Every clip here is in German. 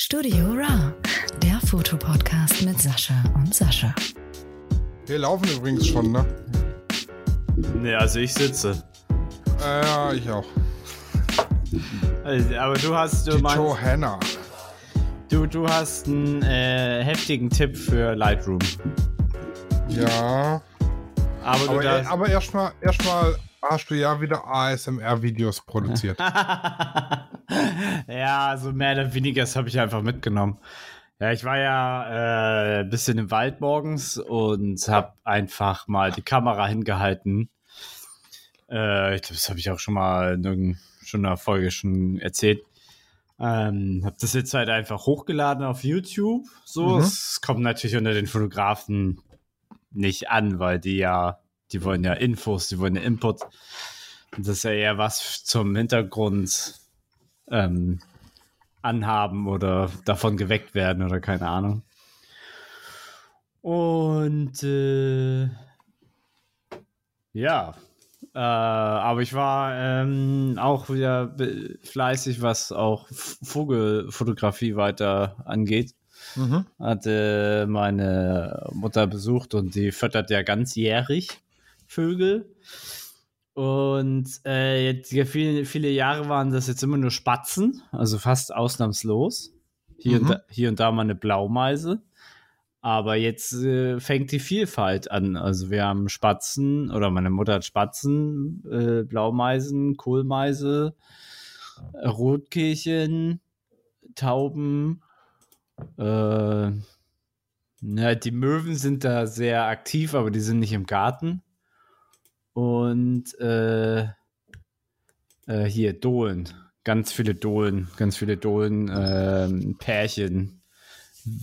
Studio Ra, der Fotopodcast mit Sascha und Sascha. Wir laufen übrigens schon, ne? Ne, also ich sitze. Äh, ja, ich auch. Also, aber du hast, du Die meinst, Johanna. du, du hast einen äh, heftigen Tipp für Lightroom. Ja. Aber du Aber, darfst, aber erstmal erstmal hast du ja wieder ASMR-Videos produziert. ja, so mehr oder weniger, das habe ich einfach mitgenommen. Ja, ich war ja äh, ein bisschen im Wald morgens und habe einfach mal die Kamera hingehalten. Äh, ich glaube, das habe ich auch schon mal in irgendeiner Folge schon erzählt. Ähm, habe das jetzt halt einfach hochgeladen auf YouTube. So, Mhm. es kommt natürlich unter den Fotografen nicht an, weil die ja, die wollen ja Infos, die wollen ja Input. Und das ist ja eher was zum Hintergrund ähm, anhaben oder davon geweckt werden oder keine Ahnung. Und äh, ja, äh, aber ich war ähm, auch wieder fleißig, was auch Vogelfotografie weiter angeht. Mhm. Hatte meine Mutter besucht und die füttert ja ganzjährig Vögel. Und äh, jetzt ja, viele, viele Jahre waren das jetzt immer nur Spatzen, also fast ausnahmslos. Hier, Mhm. und, da, hier und da mal eine Blaumeise. Aber jetzt äh, fängt die Vielfalt an. Also wir haben Spatzen, oder meine Mutter hat Spatzen, äh, Blaumeisen, Kohlmeise, Rotkehlchen, Tauben. Äh, na, die Möwen sind da sehr aktiv, aber die sind nicht im Garten. Und äh, äh, hier Dohlen, ganz viele Dohlen, ganz viele Dohlen, ähm, Pärchen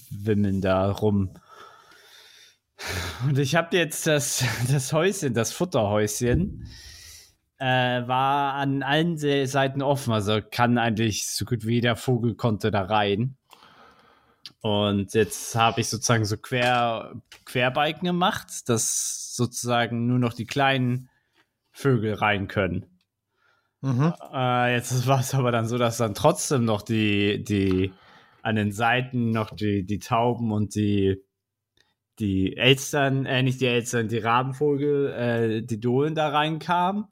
wimmeln da rum. Und ich habe jetzt das, das Häuschen, das Futterhäuschen, äh, war an allen Se- Seiten offen. Also kann eigentlich so gut wie jeder Vogel konnte da rein. Und jetzt habe ich sozusagen so Quer, Querbalken gemacht, dass sozusagen nur noch die kleinen Vögel rein können. Mhm. Äh, jetzt war es aber dann so, dass dann trotzdem noch die, die an den Seiten noch die, die Tauben und die, die Elstern, äh, nicht die Elstern, die Rabenvogel, äh, die Dohlen da reinkamen.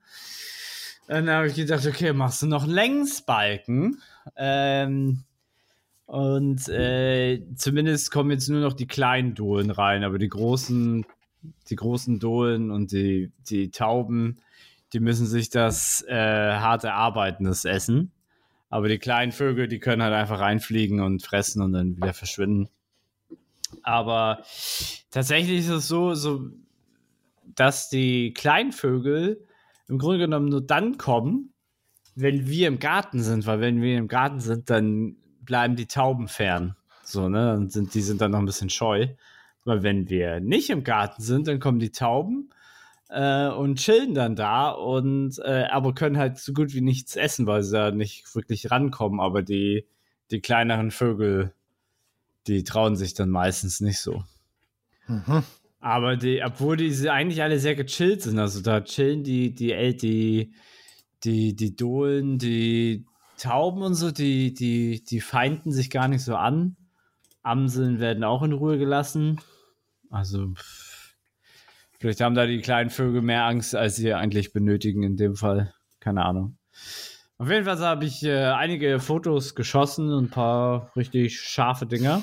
Dann habe ich gedacht, okay, machst du noch einen Längsbalken. Ähm, und äh, zumindest kommen jetzt nur noch die kleinen Dohlen rein, aber die großen, die großen Dohlen und die, die Tauben, die müssen sich das äh, hart erarbeiten, das Essen. Aber die kleinen Vögel, die können halt einfach reinfliegen und fressen und dann wieder verschwinden. Aber tatsächlich ist es so, so, dass die kleinen Vögel im Grunde genommen nur dann kommen, wenn wir im Garten sind, weil wenn wir im Garten sind, dann bleiben die Tauben fern. So, ne? Und sind, die sind dann noch ein bisschen scheu. Weil wenn wir nicht im Garten sind, dann kommen die Tauben äh, und chillen dann da und äh, aber können halt so gut wie nichts essen, weil sie da nicht wirklich rankommen. Aber die, die kleineren Vögel, die trauen sich dann meistens nicht so. Mhm. Aber die, obwohl die eigentlich alle sehr gechillt sind, also da chillen die, die, die, die, die Dohlen, die Tauben und so, die, die, die feinden sich gar nicht so an. Amseln werden auch in Ruhe gelassen. Also, vielleicht haben da die kleinen Vögel mehr Angst, als sie eigentlich benötigen in dem Fall. Keine Ahnung. Auf jeden Fall habe ich äh, einige Fotos geschossen ein paar richtig scharfe Dinger.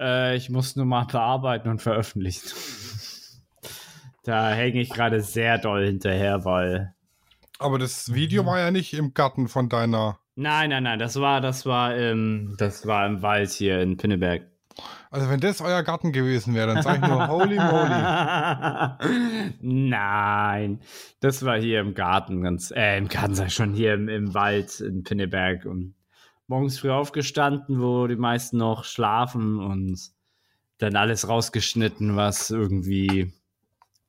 Äh, ich muss nur mal bearbeiten und veröffentlichen. da hänge ich gerade sehr doll hinterher, weil. Aber das Video war ja nicht im Garten von deiner. Nein, nein, nein, das war, das war im, das war im Wald hier in Pinneberg. Also wenn das euer Garten gewesen wäre, dann sage ich nur holy moly. Nein, das war hier im Garten, ganz, äh, im Garten sag ich schon, hier im, im Wald in Pinneberg und morgens früh aufgestanden, wo die meisten noch schlafen und dann alles rausgeschnitten, was irgendwie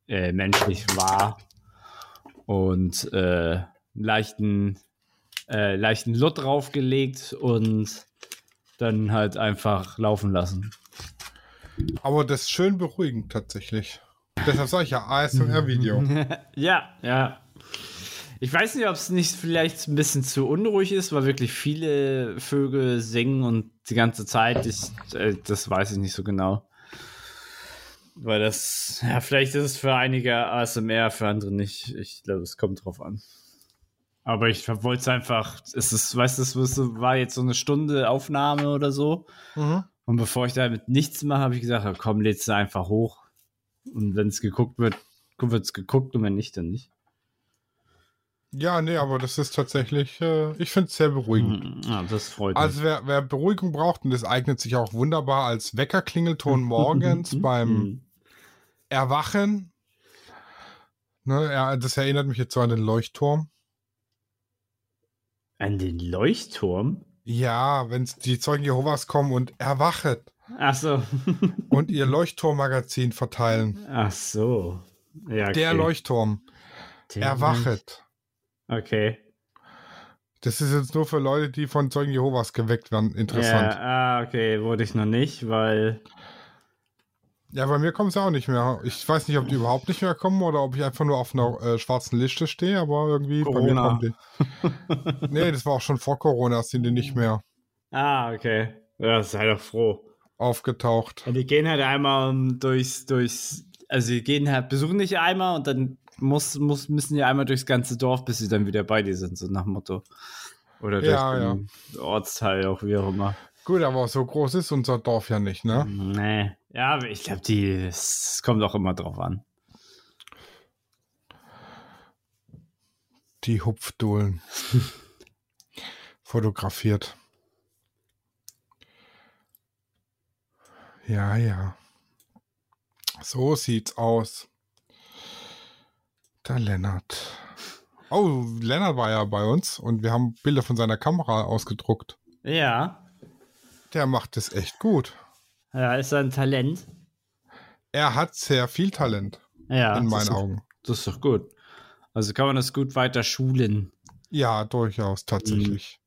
äh, menschlich war und äh, leichten, äh, leichten Lut draufgelegt und dann halt einfach laufen lassen. Aber das ist schön beruhigend tatsächlich. Deshalb sage ich ja ASMR-Video. ja, ja. Ich weiß nicht, ob es nicht vielleicht ein bisschen zu unruhig ist, weil wirklich viele Vögel singen und die ganze Zeit, ich, äh, das weiß ich nicht so genau. Weil das, ja, vielleicht ist es für einige ASMR, für andere nicht. Ich glaube, es kommt drauf an. Aber ich wollte es einfach, es ist, weißt du, es war jetzt so eine Stunde Aufnahme oder so. Mhm. Und bevor ich damit nichts mache, habe ich gesagt, komm, lädst du einfach hoch. Und wenn es geguckt wird, wird es geguckt und wenn nicht, dann nicht. Ja, nee, aber das ist tatsächlich, äh, ich finde es sehr beruhigend. Ja, das freut mich. Also wer, wer Beruhigung braucht, und das eignet sich auch wunderbar als Weckerklingelton morgens beim Mhm. Erwachen. Ne, ja, das erinnert mich jetzt so an den Leuchtturm. An den Leuchtturm? Ja, wenn die Zeugen Jehovas kommen und erwachet Ach so. und ihr Leuchtturmmagazin verteilen. Ach so. Ja, okay. Der Leuchtturm, Der erwachet. Okay. Das ist jetzt nur für Leute, die von Zeugen Jehovas geweckt werden. Interessant. Ja, ah, okay, wurde ich noch nicht, weil. Ja, bei mir kommen sie auch nicht mehr. Ich weiß nicht, ob die überhaupt nicht mehr kommen oder ob ich einfach nur auf einer äh, schwarzen Liste stehe, aber irgendwie bei mir Corona. kommen die. nee, das war auch schon vor Corona, sind die nicht mehr Ah, okay. Ja, sei doch froh. aufgetaucht. Ja, die gehen halt einmal durchs, durchs. Also, die gehen halt, besuchen dich einmal und dann muss, muss, müssen die einmal durchs ganze Dorf, bis sie dann wieder bei dir sind, so nach dem Motto. Oder durch Ja, den Ortsteil, auch wie auch immer. Gut, aber so groß ist unser Dorf ja nicht, ne? Nee. Ja, aber ich glaube, die. Es kommt auch immer drauf an. Die Hupfdohlen. Fotografiert. Ja, ja. So sieht's aus. Der Lennart. Oh, Lennart war ja bei uns und wir haben Bilder von seiner Kamera ausgedruckt. Ja. Der macht es echt gut. Ja, ist ein Talent. Er hat sehr viel Talent Ja. in das meinen ist doch- Augen. Das ist doch gut. Also kann man das gut weiter schulen. Ja, durchaus, tatsächlich.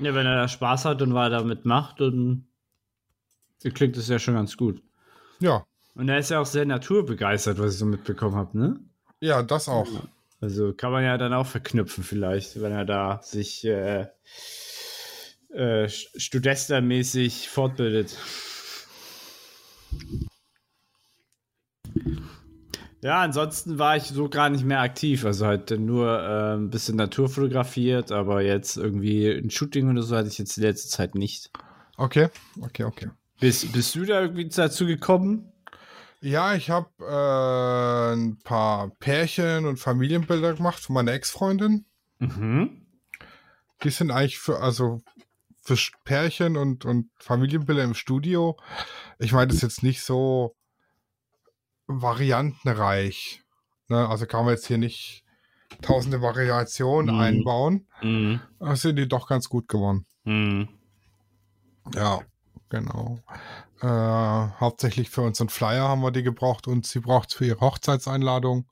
Ja, wenn er da Spaß hat und weiter mitmacht, dann klingt das ja schon ganz gut. Ja, Und er ist ja auch sehr naturbegeistert, was ich so mitbekommen habe, ne? ja, das auch. Also kann man ja dann auch verknüpfen vielleicht, wenn er da sich äh, äh, studestermäßig fortbildet. Ja, ansonsten war ich so gar nicht mehr aktiv. Also halt nur äh, ein bisschen Natur fotografiert, aber jetzt irgendwie ein Shooting oder so hatte ich jetzt die letzte Zeit nicht. Okay, okay, okay. Bist, bist du da irgendwie dazu gekommen? Ja, ich habe äh, ein paar Pärchen und Familienbilder gemacht von meiner Ex-Freundin. Mhm. Die sind eigentlich für, also für Pärchen und, und Familienbilder im Studio. Ich meine, das ist jetzt nicht so variantenreich. Ne? Also kann man jetzt hier nicht tausende Variationen Mhm. einbauen. Mhm. Da sind die doch ganz gut geworden. Mhm. Ja, genau. Äh, hauptsächlich für unseren Flyer haben wir die gebraucht und sie braucht es für ihre Hochzeitseinladung.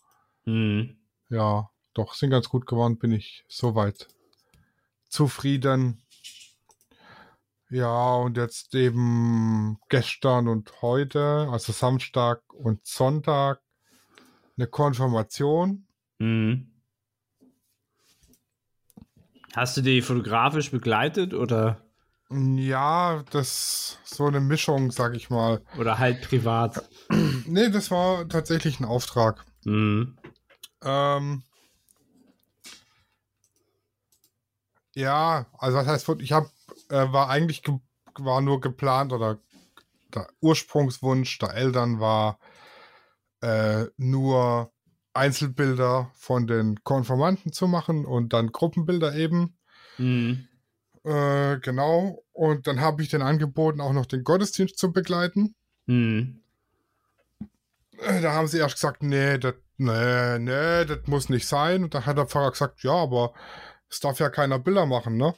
Mhm. Ja, doch, sind ganz gut geworden, bin ich soweit zufrieden. Ja, und jetzt eben gestern und heute, also Samstag und Sonntag, eine Konfirmation. Mhm. Hast du die fotografisch begleitet oder, Ja, das so eine Mischung, sag ich mal. oder halt privat? Nee, das war tatsächlich ein Auftrag. Mhm. Ähm, ja, also was heißt, ich habe, äh, war eigentlich, ge war nur geplant oder der Ursprungswunsch der Eltern war äh, nur Einzelbilder von den Konformanten zu machen und dann Gruppenbilder eben. Mhm. Äh, genau. Und dann habe ich den angeboten, auch noch den Gottesdienst zu begleiten. Mhm. Äh, Da haben sie erst gesagt, nee, das nee, nee, das muss nicht sein. Und da hat der Pfarrer gesagt, ja, aber es darf ja keiner Bilder machen, ne?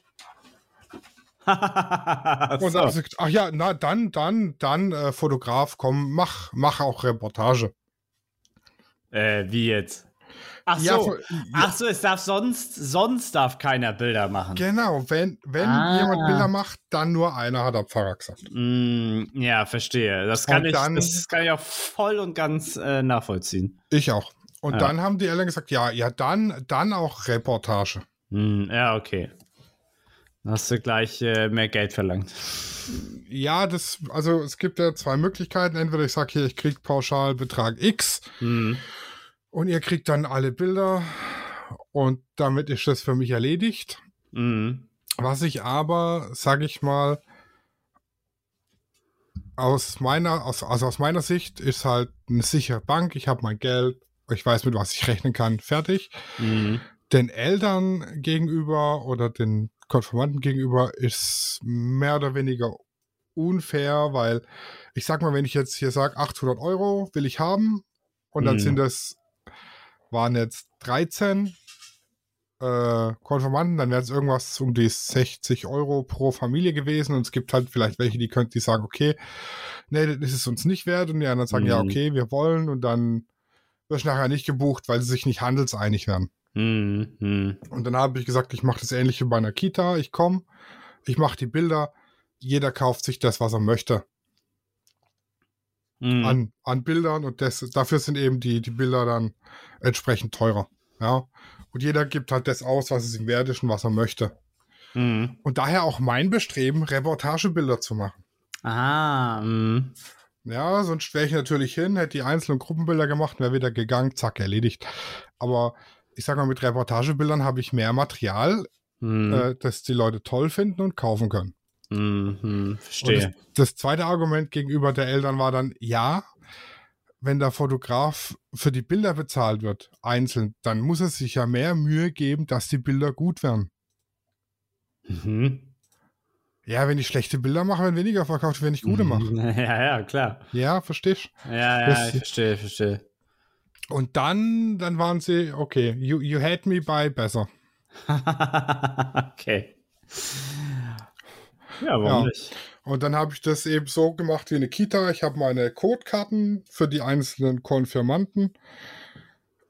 Und dann so. haben sie gesagt, ach ja, na dann, dann, dann, äh, Fotograf, komm, mach, mach auch Reportage. äh, wie jetzt? Ach Ja, so. von- Ach so, es darf sonst, sonst darf keiner Bilder machen. Genau, wenn, wenn Ah. jemand Bilder macht, dann nur einer, hat der Pfarrer gesagt. Mm, ja, verstehe. Das kann, Und ich, dann- das kann ich auch voll und ganz äh, nachvollziehen. Ich auch. Und Ja. dann haben die Eltern gesagt, ja, ja, dann, dann auch Reportage. Hm, ja, okay. Hast du gleich äh, mehr Geld verlangt. Ja, das, also es gibt ja zwei Möglichkeiten. Entweder ich sage hier, ich krieg pauschal Betrag X Hm. und ihr kriegt dann alle Bilder und damit ist das für mich erledigt. Hm. Was ich aber, sag ich mal, aus meiner, aus, also aus meiner Sicht ist halt eine sichere Bank. Ich habe mein Geld, ich weiß, mit was ich rechnen kann, fertig. Hm. Den Eltern gegenüber oder den Konformanten gegenüber ist mehr oder weniger unfair, weil ich sag mal, wenn ich jetzt hier sage, 800 Euro will ich haben und dann Mhm. sind das, waren jetzt 13 äh, Konformanten, dann wäre es irgendwas um die 60 Euro pro Familie gewesen und es gibt halt vielleicht welche, die können, die sagen, okay, nee, das ist es uns nicht wert und die anderen sagen, ja, Mhm. okay, wir wollen und dann wirst du nachher nicht gebucht, weil sie sich nicht handelseinig werden. Hm. Hm. Und dann habe ich gesagt, ich mache das ähnlich wie bei einer Kita. Ich komme, ich mache die Bilder, jeder kauft sich das, was er möchte Hm. an, an Bildern und das, dafür sind eben die, die Bilder dann entsprechend teurer. Ja. Und jeder gibt halt das aus, was es ihm wert ist und was er möchte. Hm. Und daher auch mein Bestreben, Reportagebilder zu machen. Ah, hm. Ja, sonst wäre ich natürlich hin, hätte die einzelnen Gruppenbilder gemacht, wäre wieder gegangen, zack, erledigt. Aber ich sag mal, mit Reportagebildern habe ich mehr Material, Hm. äh, das die Leute toll finden und kaufen können. Hm. Hm. Und Verstehe. das, das zweite Argument gegenüber der Eltern war dann, ja, wenn der Fotograf für die Bilder bezahlt wird, einzeln, dann muss er sich ja mehr Mühe geben, dass die Bilder gut werden. Mhm. Ja, wenn ich schlechte Bilder mache, werden weniger verkauft, wenn ich gute mache. Ja, ja, klar. Ja, verstehst Ja, ja, Das- ich verstehe, verstehe. Und dann, dann waren sie, okay, you, you had me by besser. okay. Ja, warum Ja. nicht? Und dann habe ich das eben so gemacht wie eine Kita. Ich habe meine Codekarten für die einzelnen Konfirmanten.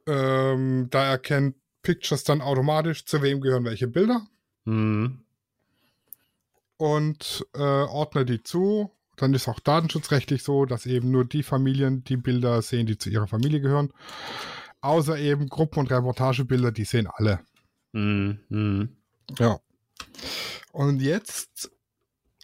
Ähm, da erkennt Pictures dann automatisch, zu wem gehören welche Bilder. Hm. und äh, ordne die zu. Dann ist auch datenschutzrechtlich so, dass eben nur die Familien die Bilder sehen, die zu ihrer Familie gehören. Außer eben Gruppen- und Reportagebilder, die sehen alle. Hm. Ja. Und jetzt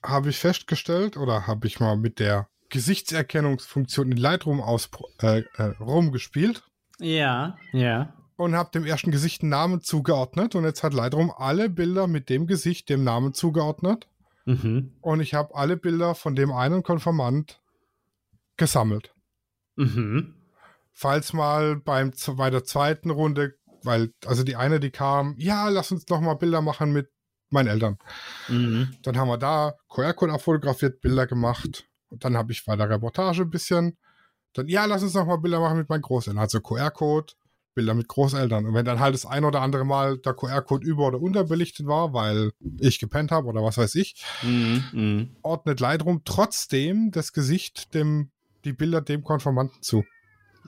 habe ich festgestellt oder habe ich mal mit der Gesichtserkennungsfunktion in Lightroom aus, äh, äh, rumgespielt Ja, ja. und habe dem ersten Gesicht einen Namen zugeordnet. Und jetzt hat Lightroom alle Bilder mit dem Gesicht dem Namen zugeordnet. Mhm. Und ich habe alle Bilder von dem einen Konformant gesammelt. Mhm. Falls mal beim, bei der zweiten Runde, weil, also die eine, die kam, ja, lass uns noch mal Bilder machen mit meinen Eltern. Mhm. Dann haben wir da QR-Code abfotografiert, Bilder gemacht. Und dann habe ich bei der Reportage ein bisschen. Dann, ja, lass uns noch mal Bilder machen mit meinen Großeltern. Also QR-Code, Bilder mit Großeltern. Und wenn dann halt das ein oder andere Mal der QR-Code über- oder unterbelichtet war, weil ich gepennt habe oder was weiß ich, Mhm. Mhm. ordnet Lightroom trotzdem das Gesicht dem, die Bilder dem Konformanten zu.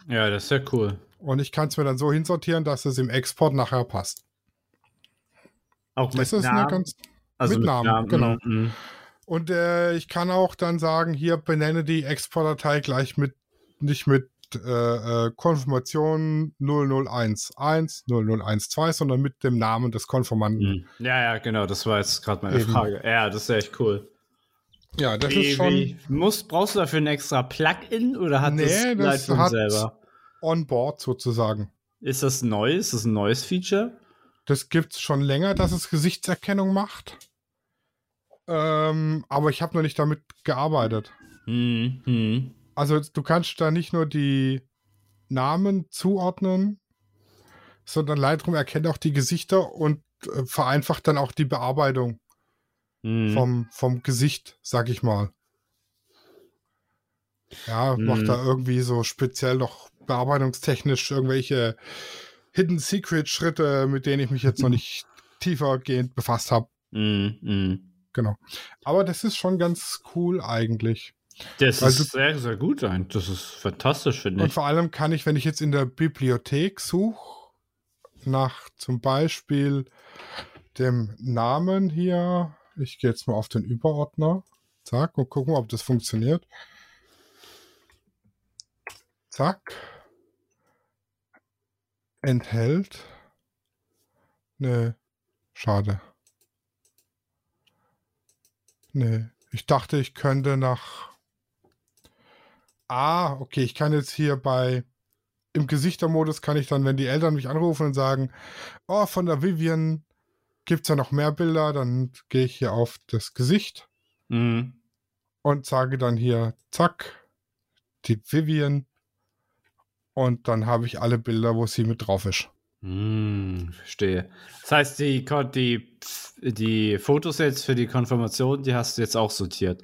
Ja, das ist ja cool. Und ich kann es mir dann so hinsortieren, dass es im Export nachher passt. Auch mit Das ist eine Namen? ganz. also mit Namen, genau. Mhm. Und äh, ich kann auch dann sagen, hier benenne die Exportdatei gleich mit, nicht mit äh, äh, Konfirmation 0011, 0012, sondern mit dem Namen des Konformanten. Mhm. Ja, ja, genau, das war jetzt gerade meine Eben. Frage. Ja, das ist echt cool. Ja, das Wie- ist schon Musst, brauchst du dafür ein extra Plugin oder hat Nee, das das Lightroom hat- selber? on board sozusagen. Ist das neu? Ist das ein neues Feature? Das gibt's schon länger, dass es Gesichtserkennung macht. Ähm, aber ich habe noch nicht damit gearbeitet. Hm, hm. Also du kannst da nicht nur die Namen zuordnen, sondern Lightroom erkennt auch die Gesichter und äh, vereinfacht dann auch die Bearbeitung Hm. vom, vom Gesicht, sag ich mal. Ja, macht Mhm. da irgendwie so speziell noch bearbeitungstechnisch irgendwelche Hidden Secret Schritte, mit denen ich mich jetzt noch nicht tiefergehend befasst habe. Hm, hm. Genau. Aber das ist schon ganz cool eigentlich. Das Also- ist sehr, sehr gut. Das ist fantastisch, finde Und ich. vor allem kann ich, wenn ich jetzt in der Bibliothek suche, nach zum Beispiel dem Namen hier, ich gehe jetzt mal auf den Überordner, zack, und gucken, ob das funktioniert. Zack. enthält. Nee, schade. Nee, ich dachte, ich könnte nach. Ah, okay, ich kann jetzt hier bei. Im Gesichtermodus kann ich dann, wenn die Eltern mich anrufen und sagen, oh, von der Vivian gibt es ja noch mehr Bilder, dann gehe ich hier auf das Gesicht Mhm. und sage dann hier, zack, die Vivian. Und dann habe ich alle Bilder, wo sie mit drauf ist. Hm, verstehe. Das heißt, die, die, die Fotos jetzt für die Konfirmation, die hast du jetzt auch sortiert.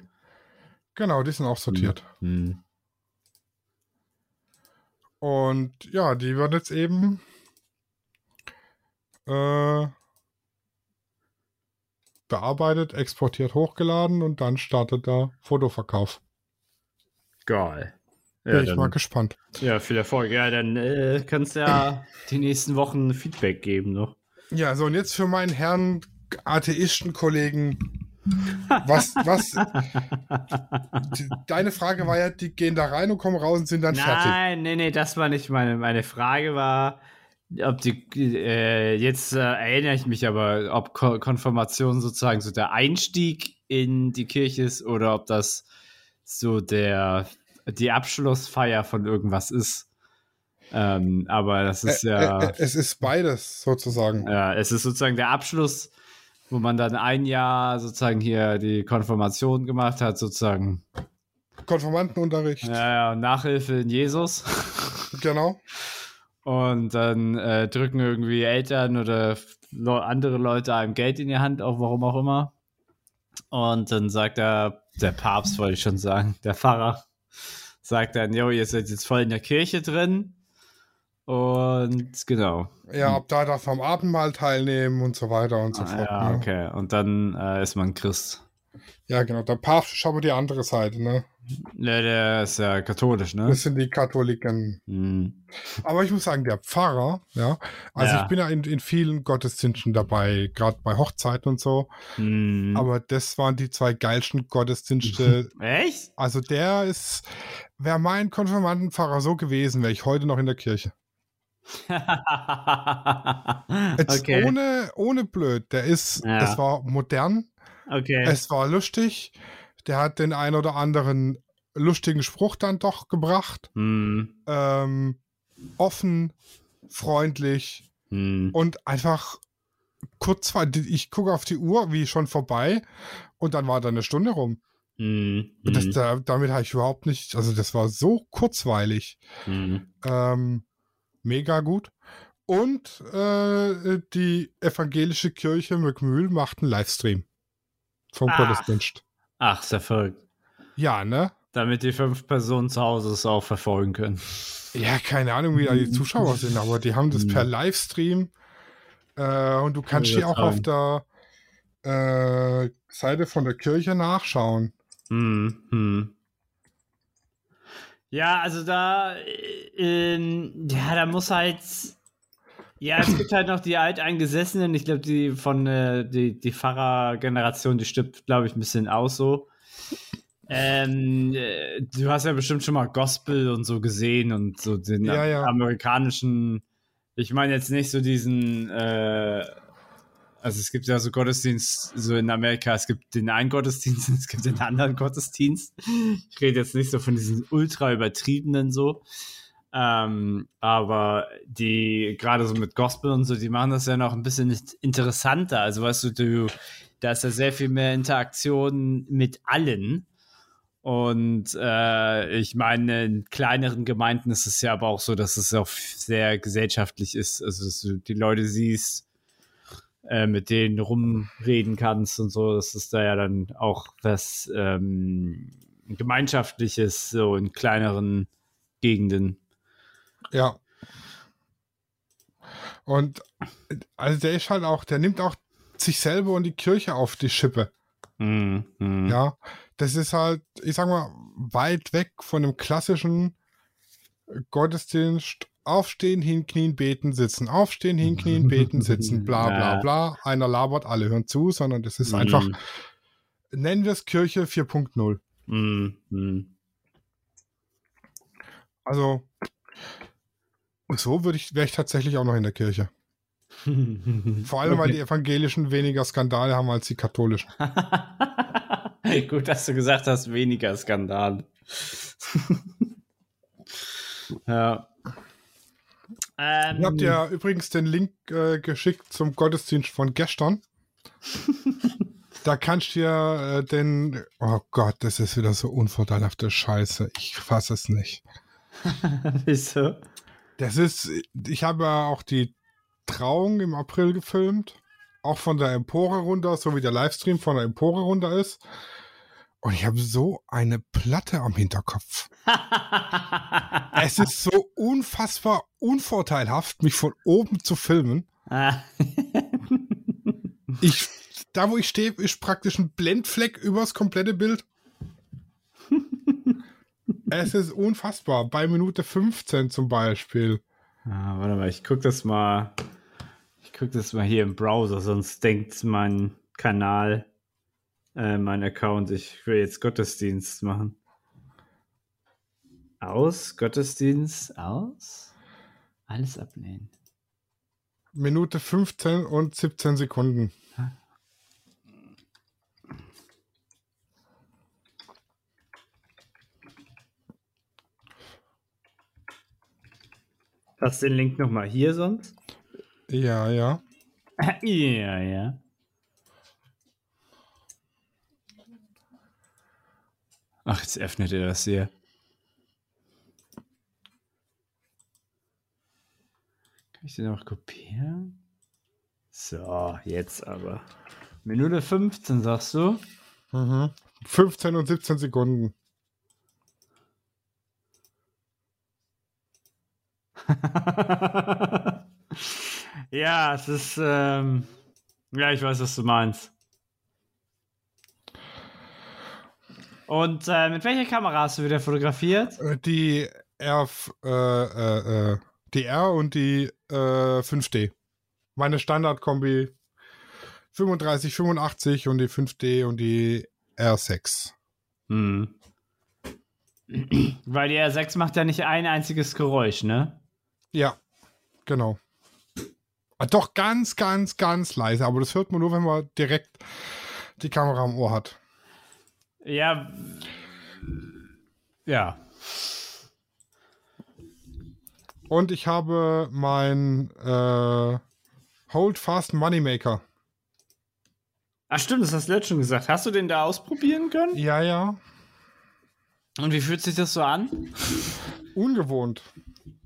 Genau, die sind auch sortiert. Hm. Und ja, die wird jetzt eben äh, bearbeitet, exportiert, hochgeladen und dann startet der Fotoverkauf. Geil. Bin Ja, ich mal dann, gespannt. ja, viel Erfolg. Ja, dann äh, kannst du ja die nächsten Wochen Feedback geben noch. Ja, so und jetzt für meinen Herrn Atheisten-Kollegen. Was, was? deine Frage war ja, die gehen da rein und kommen raus und sind dann fertig. Nein, nee, nee, das war nicht meine, meine Frage war, ob die, äh, jetzt äh, erinnere ich mich aber, ob Ko Konfirmation sozusagen so der Einstieg in die Kirche ist oder ob das so der, die Abschlussfeier von irgendwas ist. Ähm, aber das ist ja, ä- ä- es ist beides sozusagen. ja, es ist sozusagen der Abschluss, wo man dann ein Jahr sozusagen hier die Konfirmation gemacht hat, sozusagen, Konformantenunterricht, ja, ja, Nachhilfe in Jesus. genau. Und dann äh, drücken irgendwie Eltern oder andere Leute einem Geld in die Hand, auch warum auch immer. Und dann sagt er, der Papst wollte ich schon sagen, der Pfarrer, sagt dann, jo, ihr seid jetzt voll in der Kirche drin. Und genau. Ja, ab da darf man am Abendmahl teilnehmen und so weiter und so Ah, fort. ja, ne? okay. Und dann äh, ist man Christ. Ja, genau. Der Papst ist aber die andere Seite, ne? Ne, der ist ja katholisch, ne? Das sind die Katholiken. Hm. Aber ich muss sagen, der Pfarrer, ja, also Ja. ich bin ja in, in vielen Gottesdiensten dabei, gerade bei Hochzeiten und so, Hm. aber das waren die zwei geilsten Gottesdienste. Echt? also der ist, wäre mein Konfirmandenpfarrer so gewesen, wäre ich heute noch in der Kirche. Jetzt okay. ohne, ohne blöd, der ist, Ja. es war modern, okay. es war lustig, der hat den ein oder anderen lustigen Spruch dann doch gebracht, Hm. ähm, offen, freundlich, Hm. und einfach kurz vor, ich gucke auf die Uhr, wie schon vorbei und dann war da eine Stunde rum. Hm. Das, Hm. da, damit habe ich überhaupt nicht, also das war so kurzweilig. Hm. Ähm, mega gut. Und äh, die evangelische Kirche Mückmühl macht einen Livestream vom Ach. Gottesdienst. Ach, ja verrückt. Ja, ne? Damit die fünf Personen zu Hause es auch verfolgen können. Ja, keine Ahnung, wie da die Zuschauer sind, aber die haben das per Livestream äh, und du kannst die auch auf der äh, Seite von der Kirche nachschauen. Hm, hm. Ja, also da, äh, ähm, ja, da muss halt, ja, es gibt halt noch die Alteingesessenen. Ich glaube, die von äh, die, die Pfarrergeneration, die stirbt, glaube ich, ein bisschen aus so. Ähm, äh, du hast ja bestimmt schon mal Gospel und so gesehen und so den Ja, ja. amerikanischen. Ich meine jetzt nicht so diesen. Äh, also es gibt ja so Gottesdienst, so in Amerika, es gibt den einen Gottesdienst, es gibt den anderen Gottesdienst. Ich rede jetzt nicht so von diesen ultra übertriebenen so. Ähm, aber die, gerade so mit Gospel und so, die machen das ja noch ein bisschen interessanter. Also weißt du, du, da ist ja sehr viel mehr Interaktion mit allen. Und äh, ich meine, in kleineren Gemeinden ist es ja aber auch so, dass es auch sehr gesellschaftlich ist. Also, dass du die Leute siehst, äh, mit denen rumreden kannst und so. Das ist da ja dann auch was ähm, Gemeinschaftliches, so in kleineren Gegenden. Ja. Und also der ist halt auch, der nimmt auch sich selber und die Kirche auf die Schippe. Mhm. Mhm. Ja. Das ist halt, ich sag mal, weit weg von dem klassischen Gottesdienst. Aufstehen, hinknien, beten, sitzen. Aufstehen, hinknien, beten, sitzen. Bla bla bla. Einer labert, alle hören zu, sondern das ist einfach, Mhm. nennen wir es Kirche 4.0. Mhm. Mhm. Also, So würde ich, wäre ich tatsächlich auch noch in der Kirche. Vor allem, weil die Evangelischen weniger Skandale haben als die Katholischen. Gut, dass du gesagt hast, weniger Skandal. ja. Ähm, Ihr habt ja übrigens den Link äh, geschickt zum Gottesdienst von gestern. da kannst du ja äh, den. Oh Gott, das ist wieder so unvorteilhafte Scheiße. Ich fasse es nicht. Wieso? Das ist. Ich habe ja auch die Trauung im April gefilmt. Auch von der Empore runter, so wie der Livestream von der Empore runter ist. Und ich habe so eine Platte am Hinterkopf. es ist so unfassbar unvorteilhaft, mich von oben zu filmen. Ich, da wo ich stehe, ist praktisch ein Blendfleck übers komplette Bild. es ist unfassbar. Bei Minute 15 zum Beispiel. Ah, warte mal, ich gucke das mal. Ich gucke das mal hier im Browser, sonst denkt mein Kanal, äh, mein Account, ich will jetzt Gottesdienst machen. Aus, Gottesdienst, aus. Alles ablehnen. Minute 15 und 17 Sekunden. Hast du den Link nochmal hier sonst? Ja, ja. ja, ja. Jetzt öffnet er das hier. Kann ich den noch kopieren? So, jetzt aber. Minute 15, sagst du? Mhm. 15 und 17 Sekunden. ja, es ist. Ähm, ja, ich weiß, was du meinst. Und äh, mit welcher Kamera hast du wieder fotografiert? Äh, Die R, äh, äh, äh, die R und die äh, 5D. Meine Standardkombi 35, 85 und die 5D und die R6. Hm. Weil die R6 macht ja nicht ein einziges Geräusch, ne? Ja, genau. Ah, Doch ganz, ganz, ganz leise, aber das hört man nur, wenn man direkt die Kamera am Ohr hat. Ja. Ja. Und ich habe mein äh, Hold Fast Moneymaker. Ach stimmt, das hast du letztens schon gesagt. Hast du den da ausprobieren können? Ja, ja. Und wie fühlt sich das so an? Ungewohnt.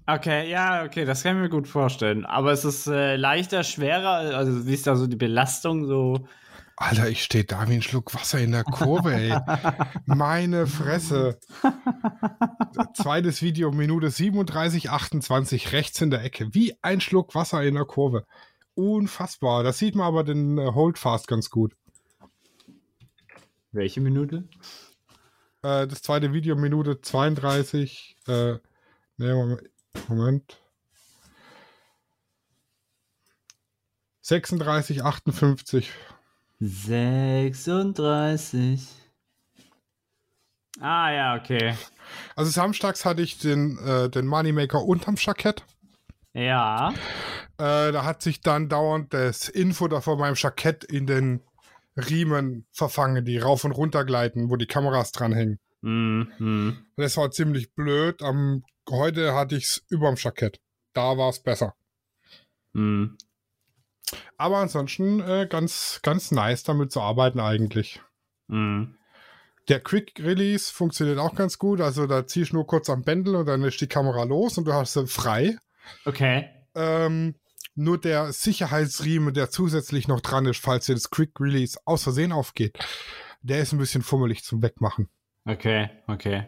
Okay, ja, okay, das kann ich mir gut vorstellen. Aber es ist äh, leichter, schwerer, also wie ist da so die Belastung so? Alter, ich stehe da wie ein Schluck Wasser in der Kurve, ey. Meine Fresse. Zweites Video, Minute 37, 28, rechts in der Ecke. Wie ein Schluck Wasser in der Kurve. Unfassbar. Das sieht man aber den äh, Holdfast ganz gut. Welche Minute? Äh, das zweite Video, Minute 32. Äh, ne, Moment. Moment. 36, 58. 36. Ah, ja, okay. Also samstags hatte ich den, äh, den Moneymaker unterm Jackett. Ja. Äh, da hat sich dann dauernd das Info da vor meinem Jackett in den Riemen verfangen, die rauf und runter gleiten, wo die Kameras dranhängen. Mhm. Das war ziemlich blöd. Am, heute hatte ich es überm Jackett. Da war es besser. Mhm. Aber ansonsten äh, ganz, ganz nice damit zu arbeiten eigentlich. Mhm. Der Quick Release funktioniert auch ganz gut. Also da ziehst du nur kurz am Bändel und dann ist die Kamera los und du hast sie frei. Okay. Ähm, nur der Sicherheitsriemen, der zusätzlich noch dran ist, falls dir das Quick Release aus Versehen aufgeht, der ist ein bisschen fummelig zum Wegmachen. Okay, okay.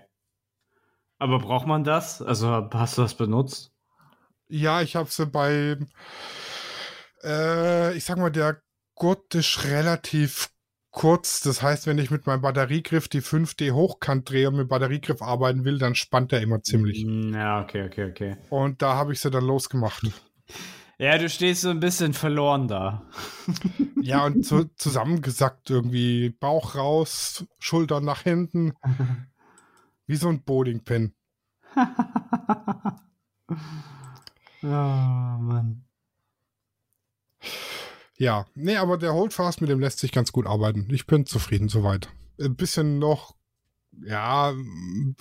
Aber braucht man das? Also hast du das benutzt? Ja, ich habe sie bei, äh, ich sag mal, der Gurt ist relativ kurz. Das heißt, wenn ich mit meinem Batteriegriff die 5D hochkant drehe und mit Batteriegriff arbeiten will, dann spannt er immer ziemlich. Mm, Ja, okay, okay, okay. Und da habe ich sie dann losgemacht. Ja, du stehst so ein bisschen verloren da. Ja, und so zusammengesackt irgendwie. Bauch raus, Schultern nach hinten. Wie so ein Bowlingpin. Oh, Mann. Ja, nee, aber der Holdfast, mit dem lässt sich ganz gut arbeiten. Ich bin zufrieden soweit. Ein bisschen noch, ja,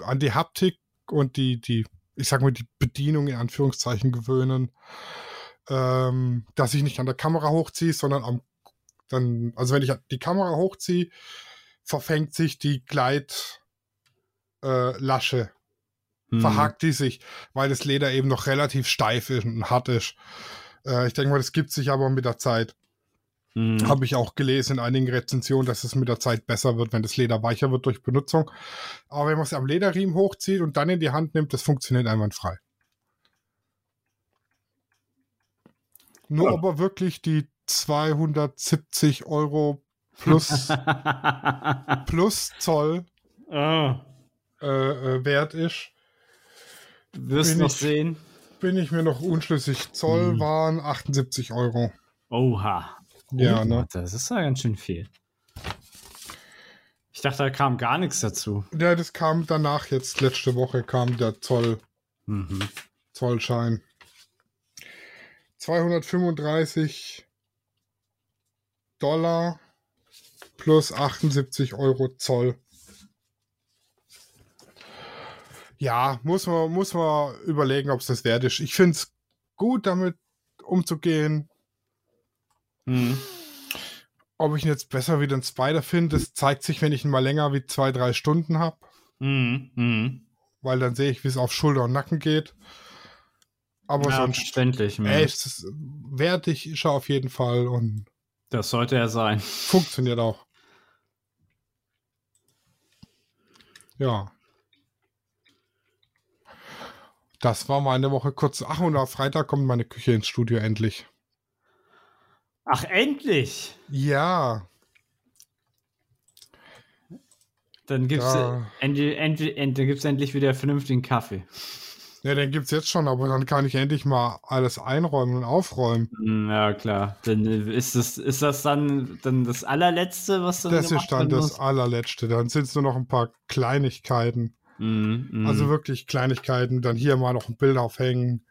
an die Haptik und die, die, ich sag mal, die Bedienung in Anführungszeichen gewöhnen. Ähm, dass ich nicht an der Kamera hochziehe, sondern am, dann, also wenn ich die Kamera hochziehe, verfängt sich die Gleitlasche, äh, Hm. verhakt die sich, weil das Leder eben noch relativ steif ist und hart ist. Äh, ich denke mal, das gibt sich aber mit der Zeit. Hm. Habe ich auch gelesen in einigen Rezensionen, dass es mit der Zeit besser wird, wenn das Leder weicher wird durch Benutzung. Aber wenn man es am Lederriemen hochzieht und dann in die Hand nimmt, das funktioniert einwandfrei. Nur Ja. aber wirklich die 270 Euro plus, plus Zoll oh, äh, wert ist, du wirst Bin noch sehen. Bin ich mir noch unschlüssig. Zoll Hm. waren 78 Euro. Oha. Ja, Oh, ne? Das ist ja ganz schön viel. Ich dachte, da kam gar nichts dazu. Ja, das kam danach jetzt, letzte Woche kam der Zoll, Mhm. Zollschein. 235 Dollar plus 78 Euro Zoll. Ja, muss man, muss man überlegen, ob es das wert ist. Ich finde es gut, damit umzugehen. Mhm. Ob ich ihn jetzt besser wie den Spider finde, das zeigt sich, wenn ich ihn mal länger wie zwei, drei Stunden habe. Mhm. Mhm. weil dann sehe ich, wie es auf Schulter und Nacken geht. Aber Ja, sonst, verständlich. ey, es ist wertig ist er auf jeden Fall und Das sollte er sein. funktioniert auch. Ja. Das war meine Woche kurz. Ach, und am Freitag kommt meine Küche ins Studio endlich. Ach, endlich! Ja. Dann gibt's, äh, endlich, endlich, end- dann gibt's endlich wieder vernünftigen Kaffee. Ja, den gibt's jetzt schon, aber dann kann ich endlich mal alles einräumen und aufräumen. Hm, Ja, klar. Dann äh, ist das, ist das dann, dann das allerletzte, was dann Das gemacht ist dann das allerletzte. Dann sind es nur noch ein paar Kleinigkeiten. Mhm, mhm. Also wirklich Kleinigkeiten. Dann hier mal noch ein Bild aufhängen.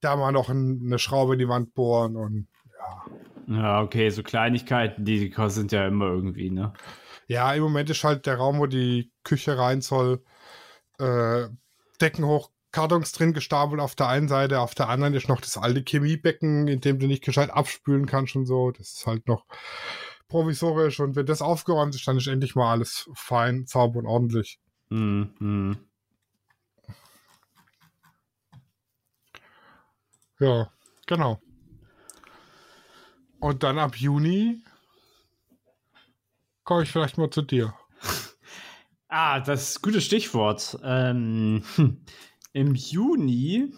Da mal noch ein, eine Schraube in die Wand bohren und Ja, okay, so Kleinigkeiten, die die sind ja immer irgendwie, ne? ja, im Moment ist halt der Raum, wo die Küche rein soll, äh, Decken hoch, Kartons drin gestapelt auf der einen Seite, auf der anderen ist noch das alte Chemiebecken, in dem du nicht gescheit abspülen kannst und so. Das ist halt noch provisorisch und wenn das aufgeräumt ist, dann ist endlich mal alles fein, sauber und ordentlich. Mhm. Ja, genau. Und dann ab Juni komme ich vielleicht mal zu dir. Ah, das ist ein gutes Stichwort. Ähm, hm, Im Juni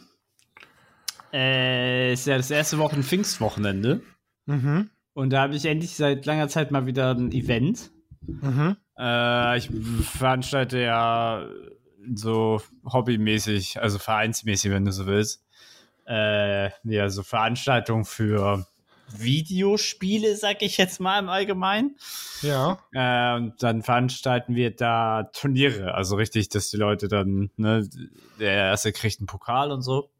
äh, ist ja das erste Wochen Pfingstwochenende. Mhm. Und da habe ich endlich seit langer Zeit mal wieder ein Event. Mhm. Äh, ich veranstalte ja so hobbymäßig, also vereinsmäßig, wenn du so willst. Äh, ja, so Veranstaltungen für Videospiele, sag ich jetzt mal im Allgemeinen. Ja. Äh, und dann veranstalten wir da Turniere. Also richtig, dass die Leute dann, ne, der erste kriegt einen Pokal und so.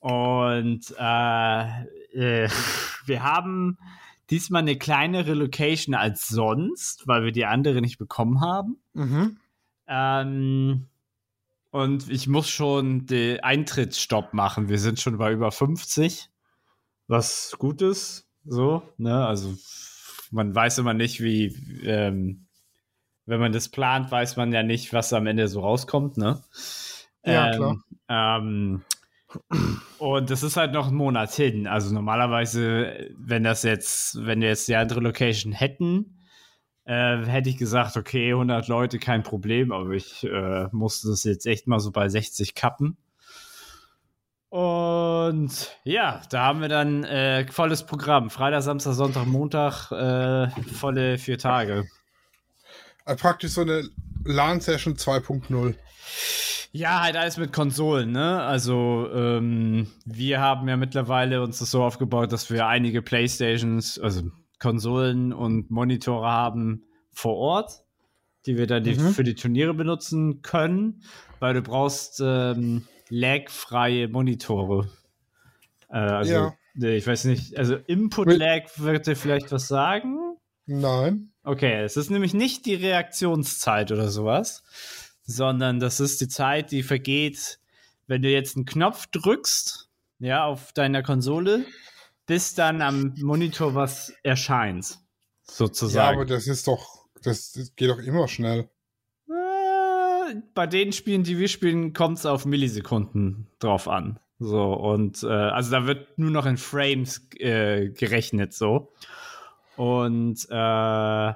Und äh, äh, wir haben diesmal eine kleinere Location als sonst, weil wir die andere nicht bekommen haben. Mhm. Ähm, und ich muss schon den Eintrittsstopp machen. Wir sind schon bei über 50, was gut ist. So, ne? Also man weiß immer nicht, wie, ähm, wenn man das plant, weiß man ja nicht, was am Ende so rauskommt, ne? Ja, ähm, klar. Ähm, und das ist halt noch ein Monat hin. Also normalerweise, wenn das jetzt, wenn wir jetzt die andere Location hätten, äh, hätte ich gesagt, okay, 100 Leute, kein Problem, aber ich äh, musste das jetzt echt mal so bei 60 kappen. Und ja, da haben wir dann äh, volles Programm. Freitag, Samstag, Sonntag, Montag, äh, volle vier Tage. Also praktisch so eine LAN-Session 2.0. Ja, halt alles mit Konsolen, ne? Also, ähm, wir haben ja mittlerweile uns das so aufgebaut, dass wir einige Playstations, also Konsolen und Monitore haben vor Ort, die wir dann die, Mhm. für die Turniere benutzen können, weil du brauchst ähm, lagfreie Monitore Äh, also, Ja. nee, ich weiß nicht, also Input-Lag wird dir vielleicht was sagen? Nein. Okay, es ist nämlich nicht die Reaktionszeit oder sowas, sondern das ist die Zeit, die vergeht, wenn du jetzt einen Knopf drückst, ja, auf deiner Konsole, bis dann am Monitor was erscheint, Ja, sozusagen. aber das ist doch, das, das geht doch immer schnell. Äh, bei den Spielen, die wir spielen, kommt es auf Millisekunden drauf an. So, und äh, also da wird nur noch in Frames äh, gerechnet, so. Und äh,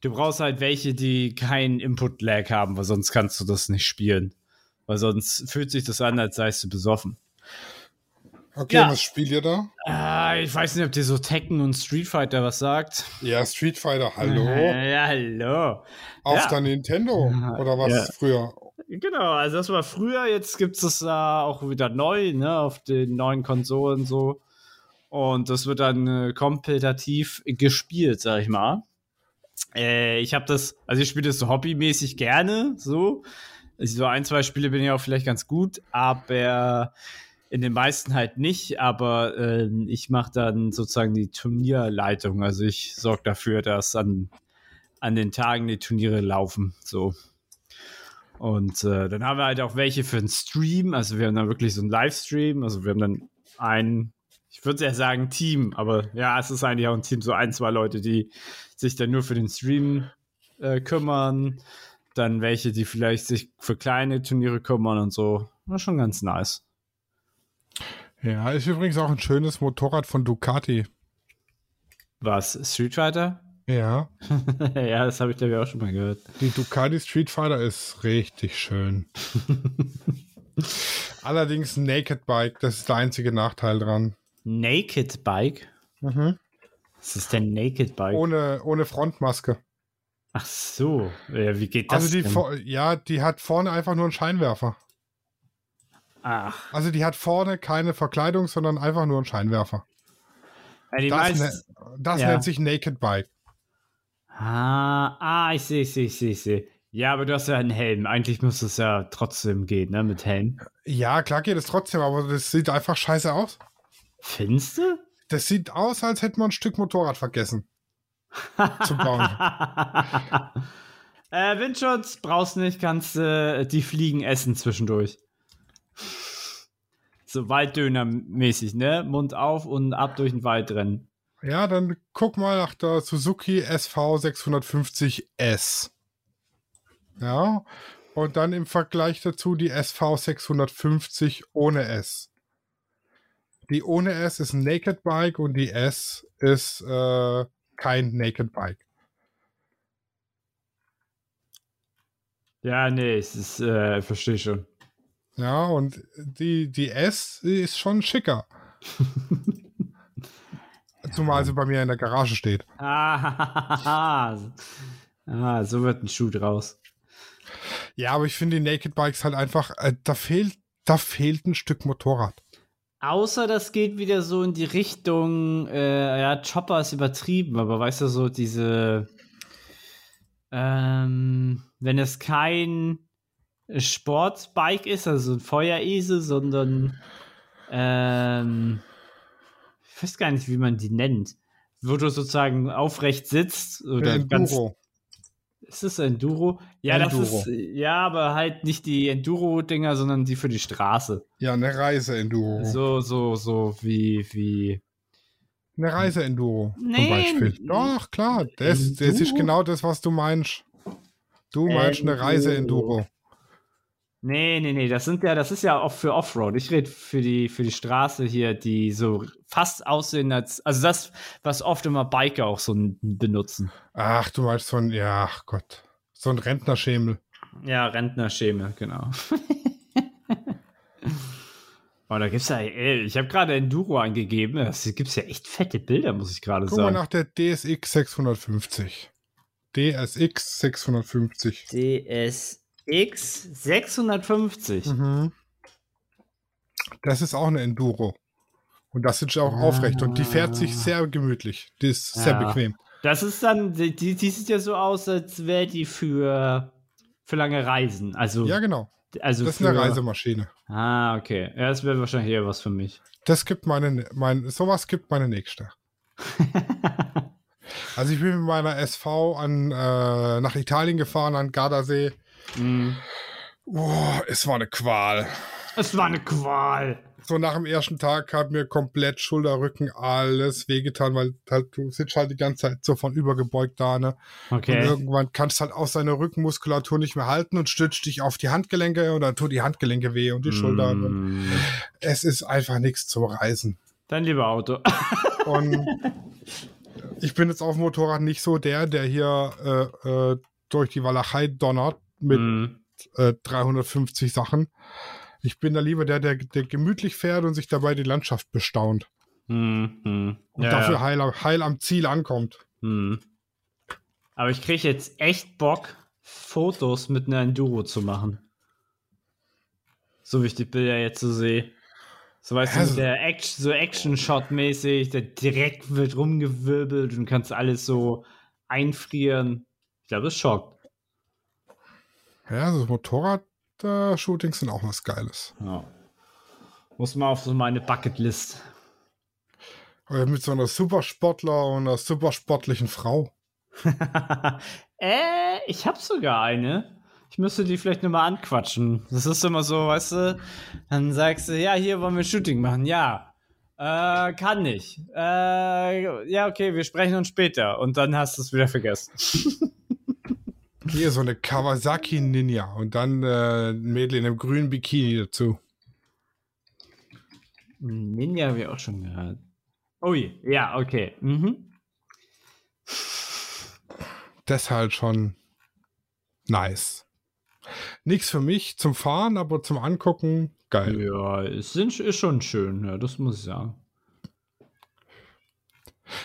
du brauchst halt welche, die keinen Input-Lag haben, weil sonst kannst du das nicht spielen. Weil sonst fühlt sich das an, als seist du besoffen. Okay, Ja. was spielt ihr da? Äh, ich weiß nicht, ob dir so Tekken und Street Fighter was sagt. Ja, Street Fighter, hallo. Äh, ja, hallo. Auf ja. der Nintendo. Oder was ja. früher? Genau, also das war früher, jetzt gibt es das äh, auch wieder neu, ne, auf den neuen Konsolen so. Und das wird dann äh, kompetitiv gespielt, sag ich mal. Äh, ich habe das, also ich spiele das so hobbymäßig gerne, so. Also so ein, zwei Spiele bin ich auch vielleicht ganz gut, aber in den meisten halt nicht. Aber äh, ich mache dann sozusagen die Turnierleitung. Also ich sorge dafür, dass an, an den Tagen die Turniere laufen, so. Und äh, dann haben wir halt auch welche für einen Stream. Also wir haben dann wirklich so einen Livestream. Also wir haben dann ein, ich würde ja sagen Team, aber ja, es ist eigentlich auch ein Team, so ein, zwei Leute, die sich dann nur für den Stream äh, kümmern. Dann welche, die vielleicht sich für kleine Turniere kümmern und so. War schon ganz nice. Ja, ist übrigens auch ein schönes Motorrad von Ducati. Was? Street Fighter? Ja, ja, das habe ich glaube ich auch schon mal gehört. die Ducati Street Fighter ist richtig schön. Allerdings ein Naked Bike, das ist der einzige Nachteil dran. Naked Bike? Was ist denn Naked Bike? Ohne, ohne Frontmaske. Ach so. Ja, wie geht das Also die, denn? ja, die hat vorne einfach nur einen Scheinwerfer. Ach, Also die hat vorne keine Verkleidung, sondern einfach nur einen Scheinwerfer. ja, die Das, meisten- ne, das ja. nennt sich Naked Bike. Ah, ah, ich sehe, ich sehe, ich sehe, ich sehe. Ja, aber du hast ja einen Helm. Eigentlich müsste es ja trotzdem gehen, ne, mit Helm. Ja, klar geht es trotzdem, aber das sieht einfach scheiße aus. Findest du? Das sieht aus, als hätte man ein Stück Motorrad vergessen zu bauen. äh, Windschutz brauchst nicht, kannst äh, die Fliegen essen zwischendurch. So Walddöner-mäßig, ne? Mund auf und ab durch den Wald rennen. Ja, dann guck mal nach der Suzuki SV 650S. Ja, und dann im Vergleich dazu die SV 650 ohne S. Die ohne S ist ein Naked Bike und die S ist äh, kein Naked Bike. Ja, nee, es ist, äh, verstehe schon. Ja, und die, die S die ist schon schicker. Zumal sie bei mir in der Garage steht. Ah, ah, so wird ein Schuh draus. Ja, aber ich finde die Naked Bikes halt einfach, äh, da fehlt, da fehlt ein Stück Motorrad. Außer das geht wieder so in die Richtung, äh, ja, Chopper ist übertrieben, aber weißt du, so diese, ähm, wenn es kein Sportbike ist, also ein Feueresel, sondern, ähm, ich weiß gar nicht, wie man die nennt, wo du sozusagen aufrecht sitzt oder ganz, Enduro. Ist es Enduro? Ja, Enduro. das ist, ja, aber halt nicht die Enduro-Dinger, sondern die für die Straße. Ja, eine Reise-Enduro. So, so, so wie, wie. Eine Reise-Enduro zum Nee, Beispiel. Doch, klar. Das, das ist genau das, was du meinst. Du meinst eine Enduro. Reise-Enduro. Nee, nee, nee, das sind ja, das ist ja auch für Offroad. Ich rede für die, für die Straße hier, die so fast aussehen als, also das, was oft immer Biker auch so benutzen. Ach, du meinst so ein, ja, ach Gott. So ein Rentnerschemel. Ja, Rentnerscheme, genau. Oh, da gibt's ja, ey, ich habe gerade Enduro eingegeben. Es gibt's ja echt fette Bilder, muss ich gerade Guck mal sagen. nach der DSX 650. DSX 650. DSX 650. Mhm. Das ist auch eine Enduro. Und das ist auch aufrecht. Und die fährt sich sehr gemütlich. Die ist sehr Ja. bequem. Das ist dann, die, die sieht ja so aus, als wäre die für, für lange Reisen. Also, Ja, genau. Also Das ist eine für- Reisemaschine. Ah, okay. Ja, das wäre wahrscheinlich eher was für mich. Das gibt meine, mein, sowas gibt meine nächste. Also ich bin mit meiner SV an, äh, nach Italien gefahren, an Gardasee. Mm. Boah, es war eine Qual. Es war eine Qual. So nach dem ersten Tag hat mir komplett Schulter, Rücken, alles wehgetan, weil halt, du sitzt halt die ganze Zeit so von übergebeugt da, ne? Und Okay. irgendwann kannst du halt aus deiner Rückenmuskulatur nicht mehr halten und stützt dich auf die Handgelenke und dann tut die Handgelenke weh und die Schultern. Und Mm. es ist einfach nichts zum Reisen. Dann lieber Auto. Und ich bin jetzt auf dem Motorrad nicht so der, der hier äh, äh, durch die Walachei donnert mit Mm. äh, 350 Sachen. Ich bin da lieber der, der, der gemütlich fährt und sich dabei die Landschaft bestaunt. Mm. Mm. Und Ja, dafür ja. Heil, heil am Ziel ankommt. Mm. Aber ich kriege jetzt echt Bock, Fotos mit einer Enduro zu machen. So wie ich die Bilder jetzt so sehe. So weißt du, Also- mit der Action, so Action-Shot-mäßig, der direkt wird rumgewirbelt und kannst alles so einfrieren. Ich glaube, das schockt. Ja, so Motorrad-Shootings sind auch was Geiles. Ja. Muss mal auf so meine Bucketlist. Mit so einer Supersportler und einer supersportlichen Frau. äh, ich habe sogar eine. Ich müsste die vielleicht nur mal anquatschen. Das ist immer so, weißt du, dann sagst du, ja, hier wollen wir ein Shooting machen. Ja, äh, kann nicht. Äh, ja, okay, wir sprechen uns später. Und dann hast du es wieder vergessen. Hier so eine Kawasaki Ninja und dann äh, ein Mädel in einem grünen Bikini dazu. Ninja habe ich auch schon gehört. Oh je, ja, okay. Mhm. Das ist halt schon nice. Nichts für mich zum Fahren, aber zum Angucken geil. Ja, es sind, ist schon schön, ja, das muss ich sagen.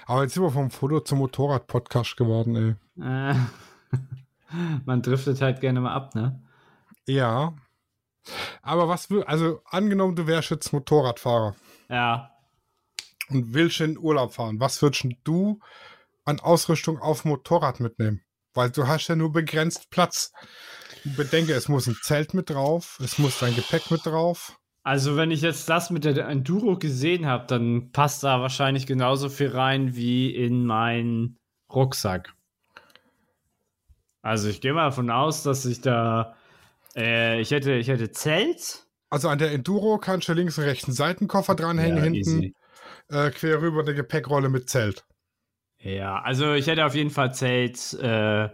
Aber jetzt sind wir vom Foto zum Motorrad-Podcast geworden, ey. Äh, man driftet halt gerne mal ab, ne? Ja. Aber was will, also angenommen, du wärst jetzt Motorradfahrer Ja. und willst in Urlaub fahren, was würdest du an Ausrüstung auf Motorrad mitnehmen? Weil du hast ja nur begrenzt Platz. Bedenke, es muss ein Zelt mit drauf, es muss dein Gepäck mit drauf. Also, wenn ich jetzt das mit der Enduro gesehen habe, dann passt da wahrscheinlich genauso viel rein wie in meinen Rucksack. Also, ich gehe mal davon aus, dass ich da. Äh, ich, hätte, ich hätte Zelt. Also an der Enduro kannst du links und rechts einen Seitenkoffer dranhängen, Ja, hinten äh, quer rüber eine Gepäckrolle mit Zelt. Ja, also ich hätte auf jeden Fall Zelt. Äh,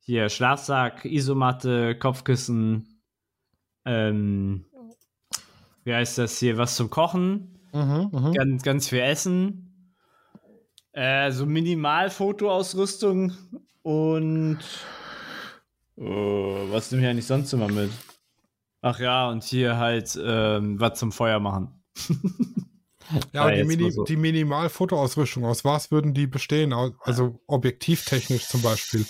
hier Schlafsack, Isomatte, Kopfkissen. Ähm, wie heißt das hier? Was zum Kochen. Mhm, ganz, ganz viel Essen. Äh, so minimal Fotoausrüstung und oh, was nehme ich eigentlich sonst immer mit? Ach ja, und hier halt ähm, was zum Feuer machen. Ja, Ah, aber die, Mini so. die Minimal-Fotoausrüstung, aus was würden die bestehen? Also objektivtechnisch zum Beispiel.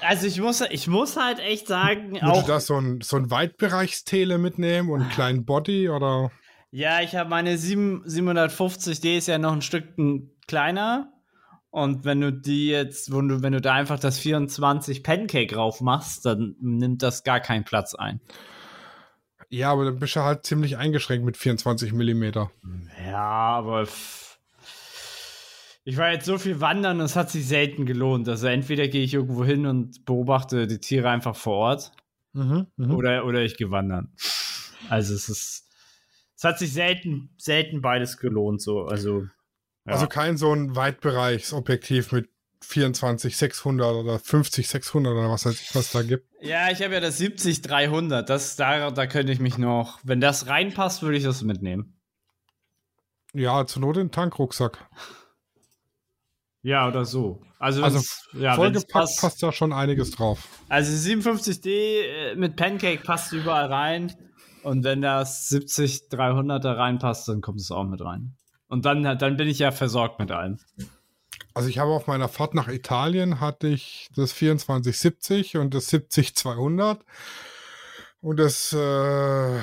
Also ich muss, ich muss halt echt sagen, Würdest auch du da so ein, so ein Weitbereichstele mitnehmen und einen kleinen Body oder? Ja, ich habe meine 7, 750D ist ja noch ein Stück kleiner. Und wenn du die jetzt, wenn du, wenn du da einfach das 24 Pancake drauf machst, dann nimmt das gar keinen Platz ein. Ja, aber dann bist du halt ziemlich eingeschränkt mit 24 Millimeter. Ja, aber ich war jetzt so viel wandern und es hat sich selten gelohnt. Also entweder gehe ich irgendwo hin und beobachte die Tiere einfach vor Ort Mhm, mhm. oder, oder ich gehe wandern. Also es ist, es hat sich selten, selten beides gelohnt, so. Also, ja. Also kein so ein Weitbereichsobjektiv mit 24 600 oder 50 600 oder was weiß ich, was da gibt. Ja, ich habe ja das 70-300. Das, da, da könnte ich mich noch. Wenn das reinpasst, würde ich das mitnehmen. Ja, zur Not in den Tankrucksack. Ja, oder so. Also, Also ja, Vollgepackt passt. passt da schon einiges drauf. Also 57D äh, mit Pancake passt überall rein. Und wenn das 70-300 da reinpasst, dann kommt es auch mit rein. Und dann, dann bin ich ja versorgt mit allem. Also ich habe auf meiner Fahrt nach Italien hatte ich das 2470 und das 70200 und das äh,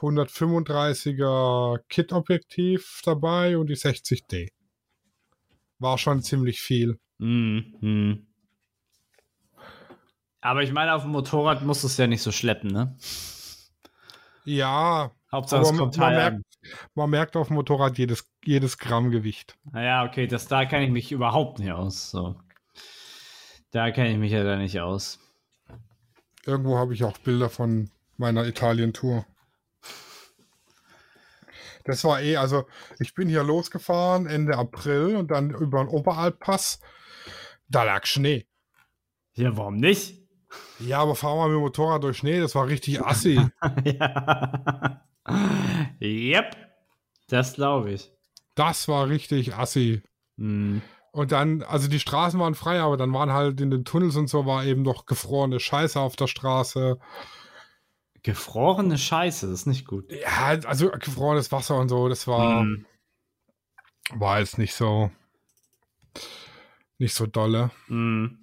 135er Kit-Objektiv dabei und die 60D. War schon ziemlich viel. Mhm. Aber ich meine, auf dem Motorrad musst du es ja nicht so schleppen, ne? Ja, Hauptsache Aber es kommt man merkt- an. man merkt auf dem Motorrad jedes, jedes Gramm Gewicht. Naja, okay, das, da kenne ich mich überhaupt nicht aus. So. Da kenne ich mich ja da nicht aus. Irgendwo habe ich auch Bilder von meiner Italien-Tour. Das war eh, also ich bin hier losgefahren Ende April und dann über den Oberalppass. Da lag Schnee. Ja, warum nicht? Ja, aber fahren wir mit dem Motorrad durch Schnee, das war richtig assi. ja. Yep. Das glaube ich. Das war richtig assi. Hm. Und dann, also die Straßen waren frei, aber dann waren halt in den Tunnels und so war eben noch gefrorene Scheiße auf der Straße. Gefrorene Scheiße, das ist nicht gut. Ja, also gefrorenes Wasser und so, das war, Hm. war jetzt nicht so, nicht so dolle. Hm.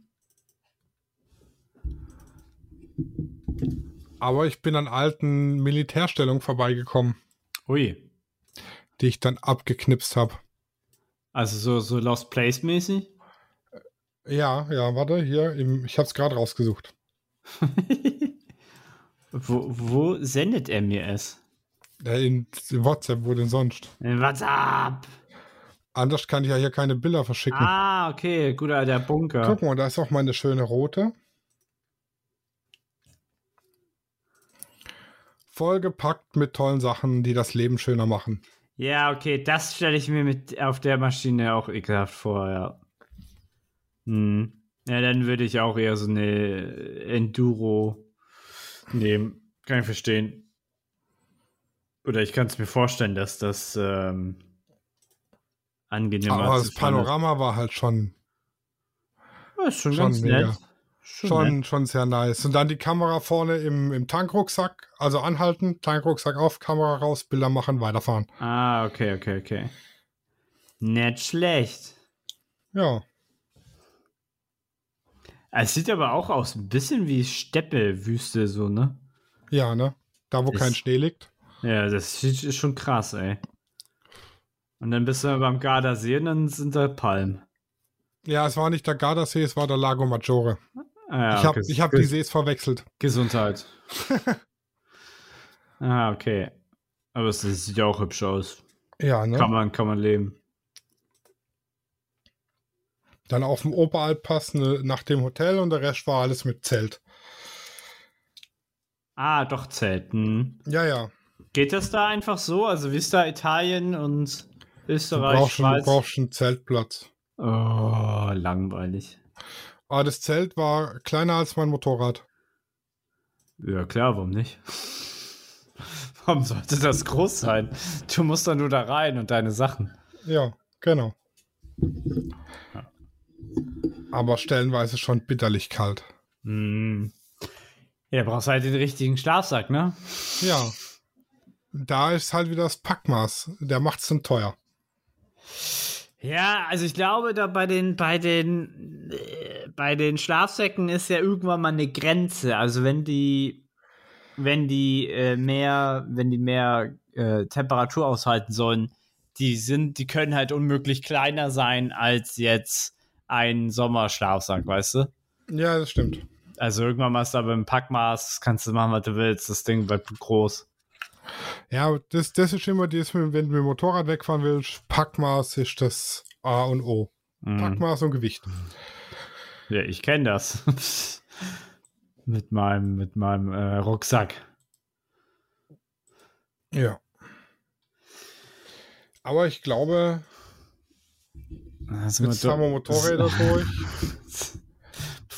Aber ich bin an alten Militärstellungen vorbeigekommen, Ui. die ich dann abgeknipst habe. Also so, so Lost Place mäßig? Ja, ja, warte, hier, im, ich habe es gerade rausgesucht. wo, wo sendet er mir es? Äh, In, in WhatsApp, wo denn sonst? In WhatsApp. Anders kann ich ja hier keine Bilder verschicken. Ah, okay, guter der Bunker. Guck mal, da ist auch meine schöne rote. Vollgepackt mit tollen Sachen, die das Leben schöner machen. Ja, okay, das stelle ich mir mit auf der Maschine auch ekelhaft vor, ja. Hm. Ja, dann würde ich auch eher so eine Enduro nehmen. Kann ich verstehen. Oder ich kann es mir vorstellen, dass das ähm, angenehmer Aber zu das ist. Panorama war halt schon, Ja, ist schon, schon ganz mega. nett. Schon, schon, nett. schon sehr nice. Und dann die Kamera vorne im, im Tankrucksack, also anhalten, Tankrucksack auf, Kamera raus, Bilder machen, weiterfahren. Ah, okay, okay, okay. Nicht schlecht. Ja, Es sieht aber auch aus, ein bisschen wie Steppe-Wüste, so, ne? ja, ne? Da, wo Ist- kein Schnee liegt. Ja, das ist ist schon krass, ey. Und dann bist du beim Gardasee und dann sind da Palmen. Ja, es war nicht der Gardasee, es war der Lago Maggiore. Ah, ich habe okay. hab die Sees verwechselt. Gesundheit. ah, okay. Aber es sieht ja auch hübsch aus. Ja, ne? Kann man, kann man leben. Dann auf dem Oberalppass ne, nach dem Hotel und der Rest war alles mit Zelt. Ah, doch Zelten. Ja, ja. Geht das da einfach so? Also wie ist da Italien und Du Österreich, brauchst, schon, du Schweiz? brauchst einen Zeltplatz. Oh, langweilig. Aber das Zelt war kleiner als mein Motorrad. Ja, klar, warum nicht? Warum sollte das groß sein? Du musst dann nur da rein und deine Sachen. Ja, genau. Aber stellenweise schon bitterlich kalt. Hm. Ja, brauchst halt den richtigen Schlafsack, ne? Ja. Da ist halt wieder das Packmaß. Der macht's dann teuer. Ja, also ich glaube, da bei den, bei den, äh, bei den Schlafsäcken ist ja irgendwann mal eine Grenze. Also wenn die, wenn die äh, mehr, wenn die mehr äh, Temperatur aushalten sollen, die sind, die können halt unmöglich kleiner sein als jetzt ein Sommerschlafsack, weißt du? Ja, das stimmt. Also irgendwann mal ist da beim Packmaß, kannst du machen, was du willst, das Ding bleibt groß. Ja, das, das ist immer das, wenn du mit dem Motorrad wegfahren willst, Packmaß ist das A und O. Mhm. Packmaß und Gewicht. Ja, ich kenne das. mit meinem, mit meinem äh, Rucksack. Ja. Aber ich glaube, jetzt haben wir Motorräder durch.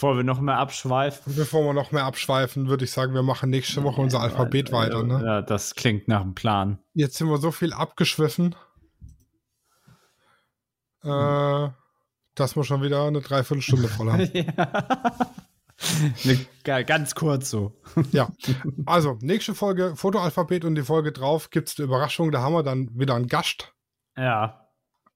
Bevor wir noch mehr abschweifen. Bevor wir noch mehr abschweifen, würde ich sagen, wir machen nächste Woche unser Alphabet weiter. Ne? Ja, das klingt nach einem Plan. Jetzt sind wir so viel abgeschwiffen, äh, dass wir schon wieder eine Dreiviertelstunde voll haben. ja. Ga- ganz kurz so. ja, also nächste Folge Fotoalphabet und die Folge drauf gibt es eine Überraschung. Da haben wir dann wieder einen Gast. Ja.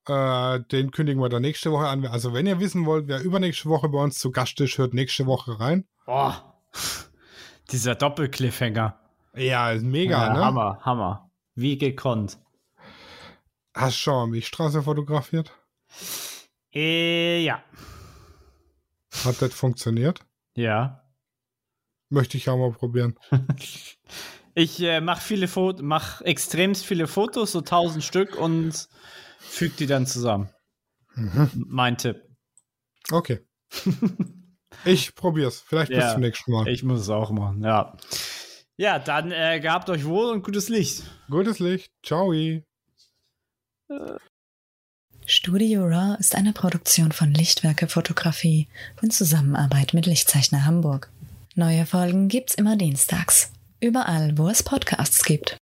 Äh, den kündigen wir dann nächste Woche an. Also wenn ihr wissen wollt, wer übernächste Woche bei uns zu Gast ist, hört nächste Woche rein. Boah. Dieser Doppelcliffhanger. Ja, ist mega, ja, ne? Hammer, Hammer. Wie gekonnt. Hast du schon mal Milchstraße fotografiert? Äh, ja. Hat das funktioniert? Ja. Möchte ich ja mal probieren. Ich äh, mache viele Fotos, mach extremst viele Fotos, so tausend Stück und füge die dann zusammen. Mhm. Mein Tipp. Okay. ich probier's. Vielleicht bis Ja. zum nächsten Mal. Ich muss es auch machen, ja. Ja, dann äh, gehabt euch wohl und gutes Licht. Gutes Licht. Ciao. Studio Raw ist eine Produktion von Lichtwerke Fotografie in Zusammenarbeit mit Lichtzeichner Hamburg. Neue Folgen gibt's immer dienstags. Überall, wo es Podcasts gibt.